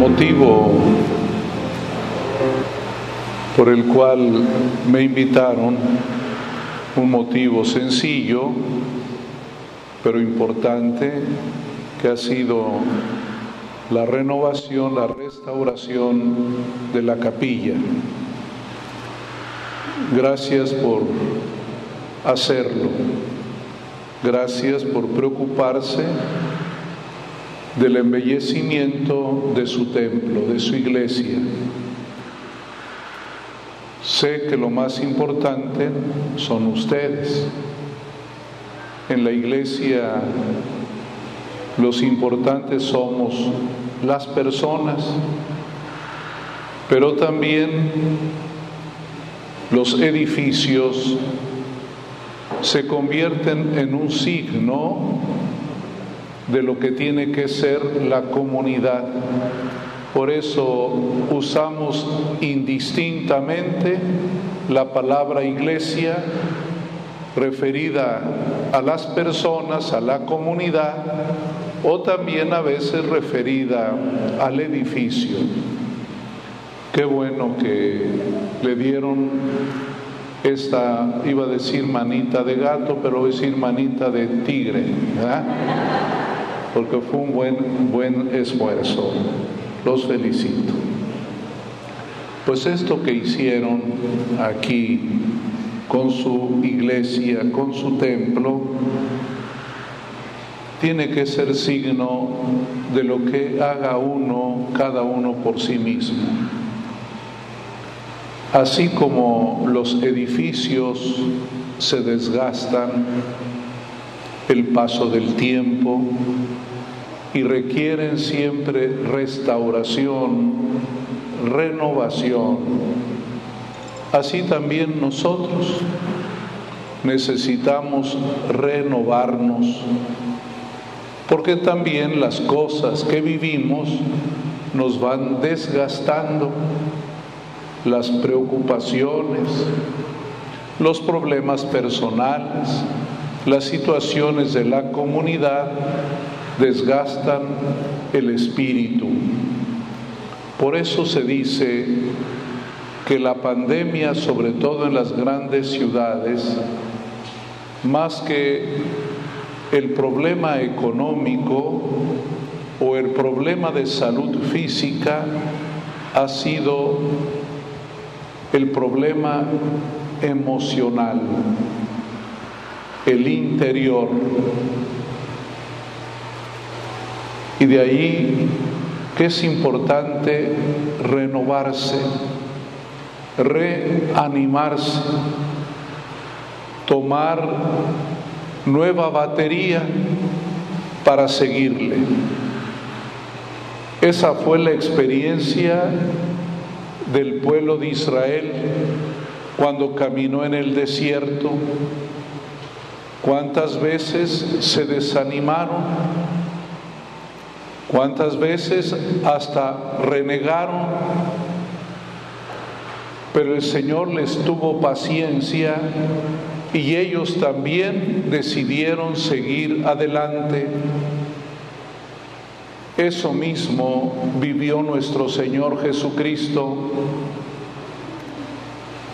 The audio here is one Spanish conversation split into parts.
motivo por el cual me invitaron, un motivo sencillo, pero importante, que ha sido la renovación, la restauración de la capilla. Gracias por hacerlo. Gracias por preocuparse del embellecimiento de su templo, de su iglesia. Sé que lo más importante son ustedes. En la iglesia los importantes somos las personas, pero también los edificios se convierten en un signo de lo que tiene que ser la comunidad. Por eso usamos indistintamente la palabra iglesia referida a las personas, a la comunidad, o también a veces referida al edificio. Qué bueno que le dieron esta, iba a decir manita de gato, pero voy a decir manita de tigre, ¿verdad? Porque fue un buen, buen esfuerzo. Los felicito. Pues esto que hicieron aquí con su iglesia, con su templo, tiene que ser signo de lo que haga uno, cada uno por sí mismo. Así como los edificios se desgastan, el paso del tiempo y requieren siempre restauración, renovación. Así también nosotros necesitamos renovarnos, porque también las cosas que vivimos nos van desgastando, las preocupaciones, los problemas personales, las situaciones de la comunidad desgastan el espíritu. Por eso se dice que la pandemia, sobre todo en las grandes ciudades, más que el problema económico o el problema de salud física, ha sido el problema emocional el interior. Y de ahí que es importante renovarse, reanimarse, tomar nueva batería para seguirle. Esa fue la experiencia del pueblo de Israel cuando caminó en el desierto ¿Cuántas veces se desanimaron? ¿Cuántas veces hasta renegaron? Pero el Señor les tuvo paciencia y ellos también decidieron seguir adelante. Eso mismo vivió nuestro Señor Jesucristo.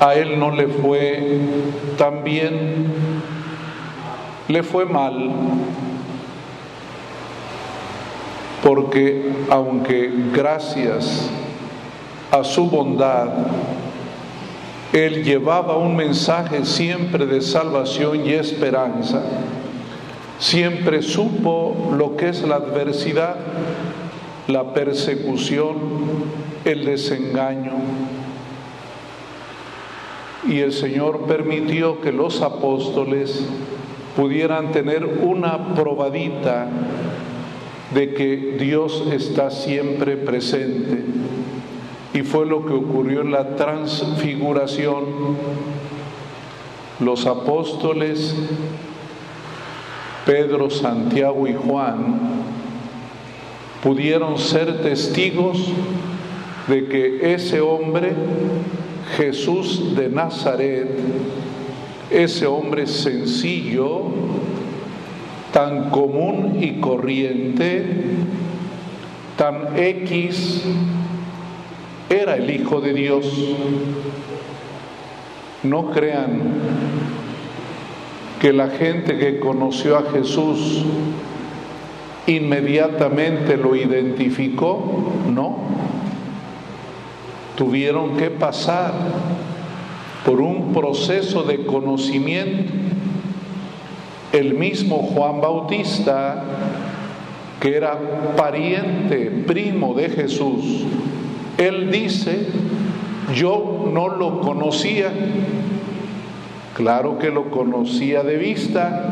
A Él no le fue tan bien le fue mal porque aunque gracias a su bondad, Él llevaba un mensaje siempre de salvación y esperanza, siempre supo lo que es la adversidad, la persecución, el desengaño. Y el Señor permitió que los apóstoles pudieran tener una probadita de que Dios está siempre presente. Y fue lo que ocurrió en la transfiguración. Los apóstoles, Pedro, Santiago y Juan, pudieron ser testigos de que ese hombre, Jesús de Nazaret, ese hombre sencillo, tan común y corriente, tan X era el Hijo de Dios. No crean que la gente que conoció a Jesús inmediatamente lo identificó, no. Tuvieron que pasar por un proceso de conocimiento. El mismo Juan Bautista, que era pariente, primo de Jesús, él dice, yo no lo conocía, claro que lo conocía de vista,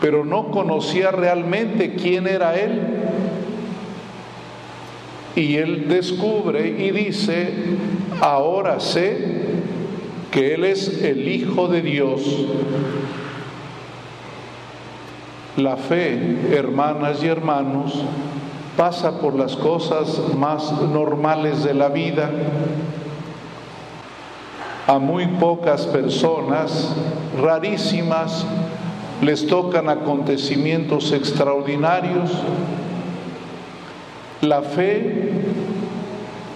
pero no conocía realmente quién era él. Y él descubre y dice, ahora sé que él es el Hijo de Dios. La fe, hermanas y hermanos, pasa por las cosas más normales de la vida. A muy pocas personas, rarísimas, les tocan acontecimientos extraordinarios. La fe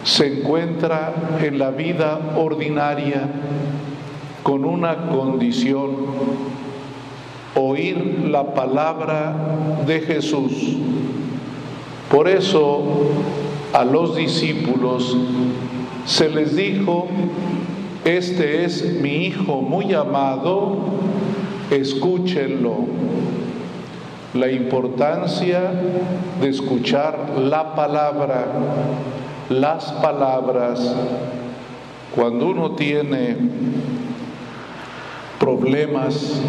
se encuentra en la vida ordinaria con una condición, oír la palabra de Jesús. Por eso a los discípulos se les dijo, este es mi Hijo muy amado, escúchenlo. La importancia de escuchar la palabra, las palabras, cuando uno tiene problemas,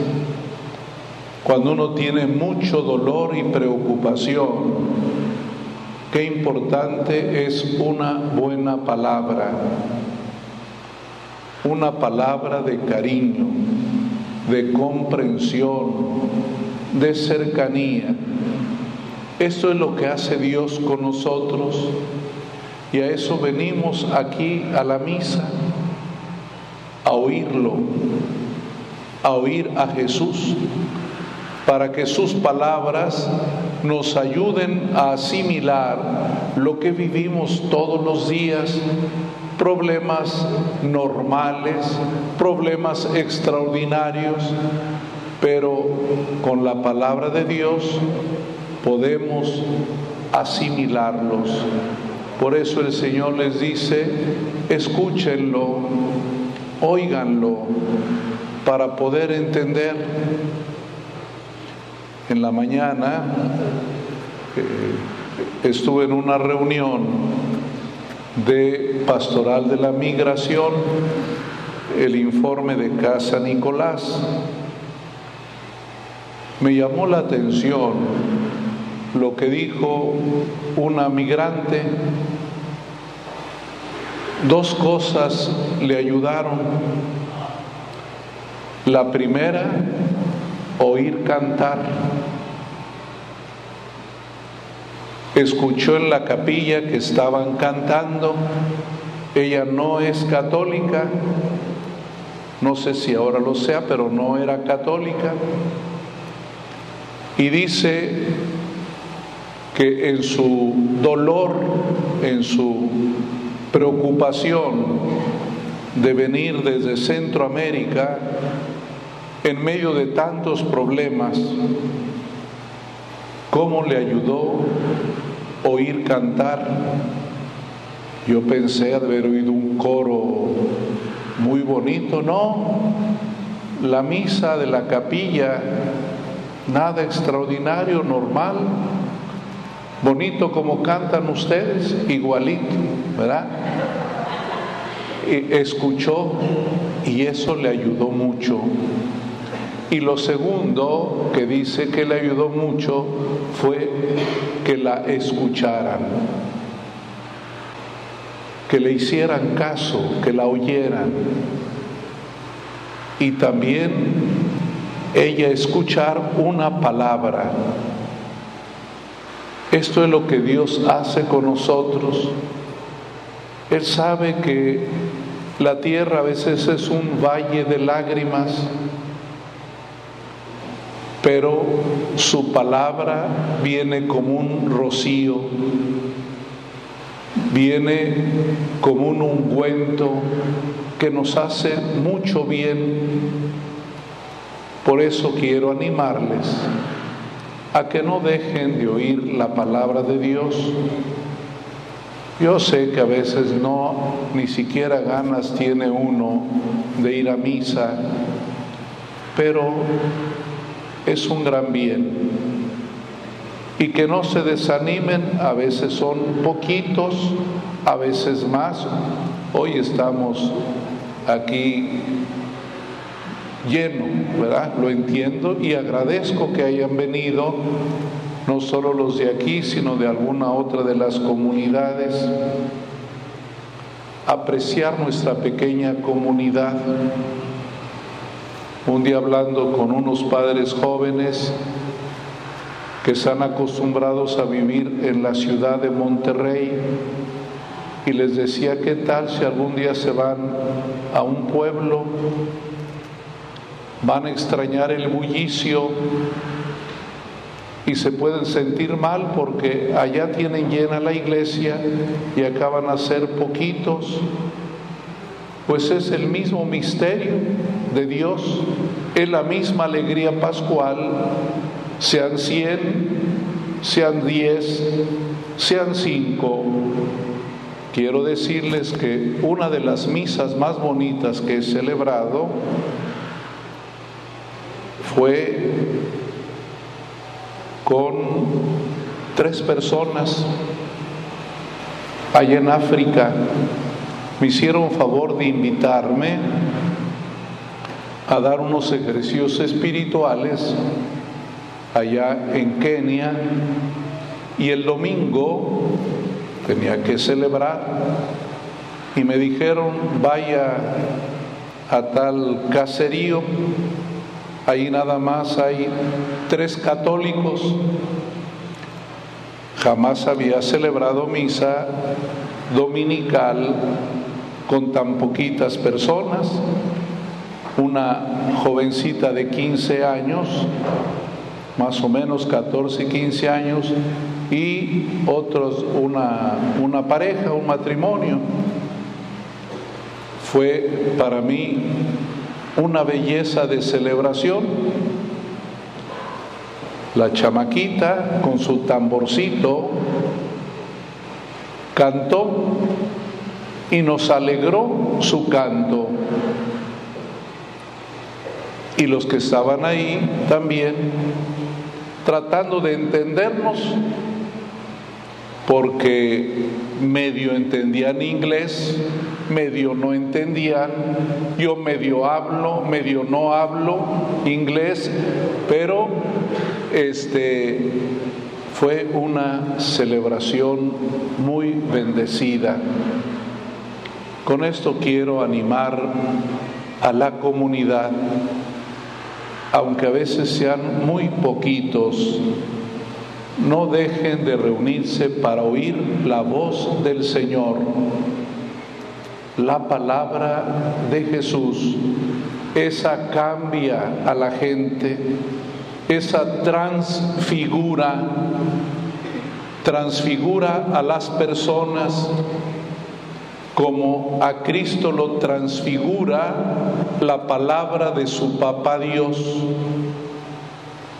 cuando uno tiene mucho dolor y preocupación, qué importante es una buena palabra, una palabra de cariño, de comprensión, de cercanía. Esto es lo que hace Dios con nosotros. Y a eso venimos aquí a la misa, a oírlo, a oír a Jesús, para que sus palabras nos ayuden a asimilar lo que vivimos todos los días problemas normales, problemas extraordinarios, pero con la palabra de Dios podemos asimilarlos. Por eso el Señor les dice, escúchenlo, óiganlo, para poder entender. En la mañana eh, estuve en una reunión de Pastoral de la Migración, el informe de Casa Nicolás. Me llamó la atención lo que dijo una migrante. Dos cosas le ayudaron. La primera, oír cantar escuchó en la capilla que estaban cantando. Ella no es católica, no sé si ahora lo sea, pero no era católica. Y dice que en su dolor, en su preocupación de venir desde Centroamérica, en medio de tantos problemas, cómo le ayudó oír cantar. Yo pensé haber oído un coro muy bonito, no. La misa de la capilla, nada extraordinario, normal, bonito como cantan ustedes, igualito, ¿verdad? escuchó y eso le ayudó mucho. Y lo segundo que dice que le ayudó mucho fue que la escucharan, que le hicieran caso, que la oyeran. Y también ella escuchar una palabra. Esto es lo que Dios hace con nosotros. Él sabe que la tierra a veces es un valle de lágrimas pero su palabra viene como un rocío, viene como un ungüento que nos hace mucho bien. Por eso quiero animarles a que no dejen de oír la palabra de Dios. Yo sé que a veces no, ni siquiera ganas tiene uno de ir a misa, pero es un gran bien. Y que no se desanimen, a veces son poquitos, a veces más. Hoy estamos aquí lleno, ¿verdad? Lo entiendo y agradezco que hayan venido, no solo los de aquí, sino de alguna otra de las comunidades, apreciar nuestra pequeña comunidad un día hablando con unos padres jóvenes que están acostumbrados a vivir en la ciudad de Monterrey y les decía, ¿qué tal si algún día se van a un pueblo? Van a extrañar el bullicio y se pueden sentir mal porque allá tienen llena la iglesia y acaban a ser poquitos pues es el mismo misterio de Dios, es la misma alegría pascual, sean cien, sean diez, sean cinco. Quiero decirles que una de las misas más bonitas que he celebrado fue con tres personas allá en África me hicieron favor de invitarme a dar unos ejercicios espirituales allá en Kenia. Y el domingo tenía que celebrar. Y me dijeron vaya a tal caserío, ahí nada más hay tres católicos, jamás había celebrado misa dominical con tan poquitas personas, una jovencita de 15 años, más o menos 14, 15 años, y otros, una, una pareja, un matrimonio. Fue para mí una belleza de celebración. La chamaquita con su tamborcito cantó y nos alegró su canto. Y los que estaban ahí también tratando de entendernos, porque medio entendían inglés, medio no entendían, yo medio hablo, medio no hablo inglés, pero este fue una celebración muy bendecida. Con esto quiero animar a la comunidad, aunque a veces sean muy poquitos, no dejen de reunirse para oír la voz del Señor, la palabra de Jesús. Esa cambia a la gente, esa transfigura, transfigura a las personas como a Cristo lo transfigura la palabra de su papá Dios.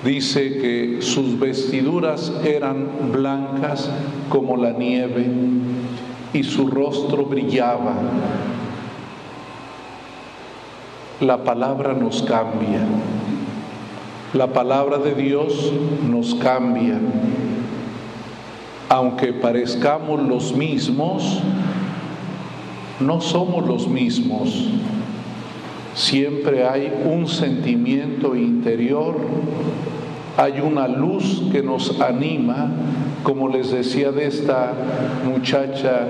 Dice que sus vestiduras eran blancas como la nieve y su rostro brillaba. La palabra nos cambia. La palabra de Dios nos cambia. Aunque parezcamos los mismos, no somos los mismos. Siempre hay un sentimiento interior, hay una luz que nos anima, como les decía de esta muchacha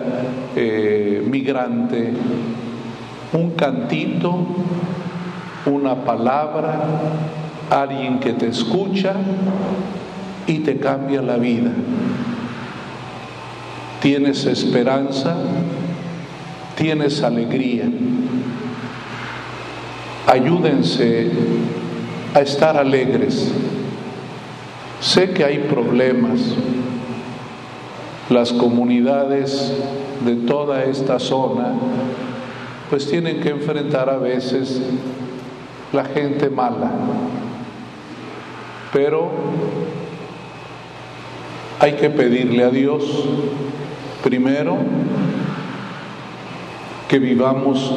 eh, migrante, un cantito, una palabra, alguien que te escucha y te cambia la vida. Tienes esperanza, tienes alegría. Ayúdense a estar alegres. Sé que hay problemas. Las comunidades de toda esta zona pues tienen que enfrentar a veces la gente mala. Pero hay que pedirle a Dios primero que vivamos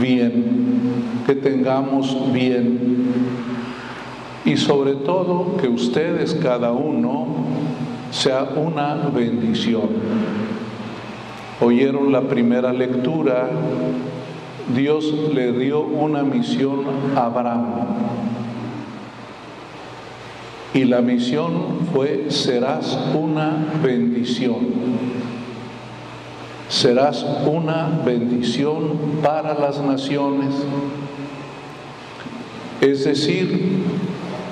bien, que tengamos bien y sobre todo que ustedes cada uno sea una bendición. Oyeron la primera lectura, Dios le dio una misión a Abraham. Y la misión fue, serás una bendición serás una bendición para las naciones. Es decir,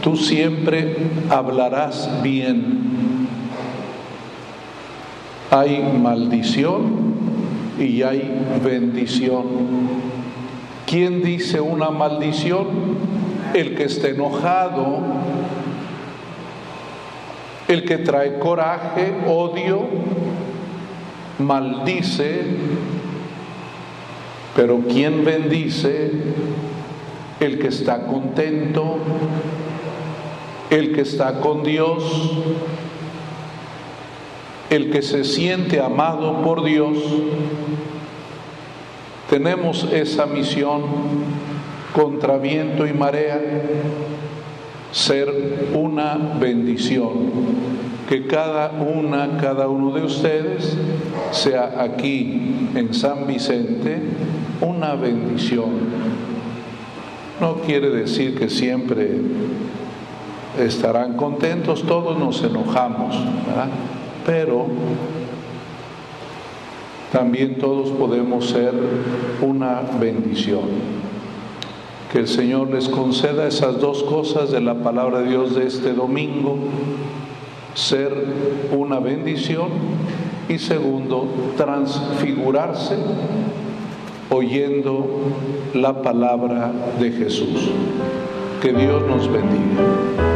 tú siempre hablarás bien. Hay maldición y hay bendición. ¿Quién dice una maldición? El que está enojado, el que trae coraje, odio, maldice, pero ¿quién bendice? El que está contento, el que está con Dios, el que se siente amado por Dios. Tenemos esa misión contra viento y marea, ser una bendición que cada una, cada uno de ustedes sea aquí en San Vicente una bendición. No quiere decir que siempre estarán contentos, todos nos enojamos, pero también todos podemos ser una bendición. Que el Señor les conceda esas dos cosas de la palabra de Dios de este domingo ser una bendición y segundo, transfigurarse oyendo la palabra de Jesús. Que Dios nos bendiga.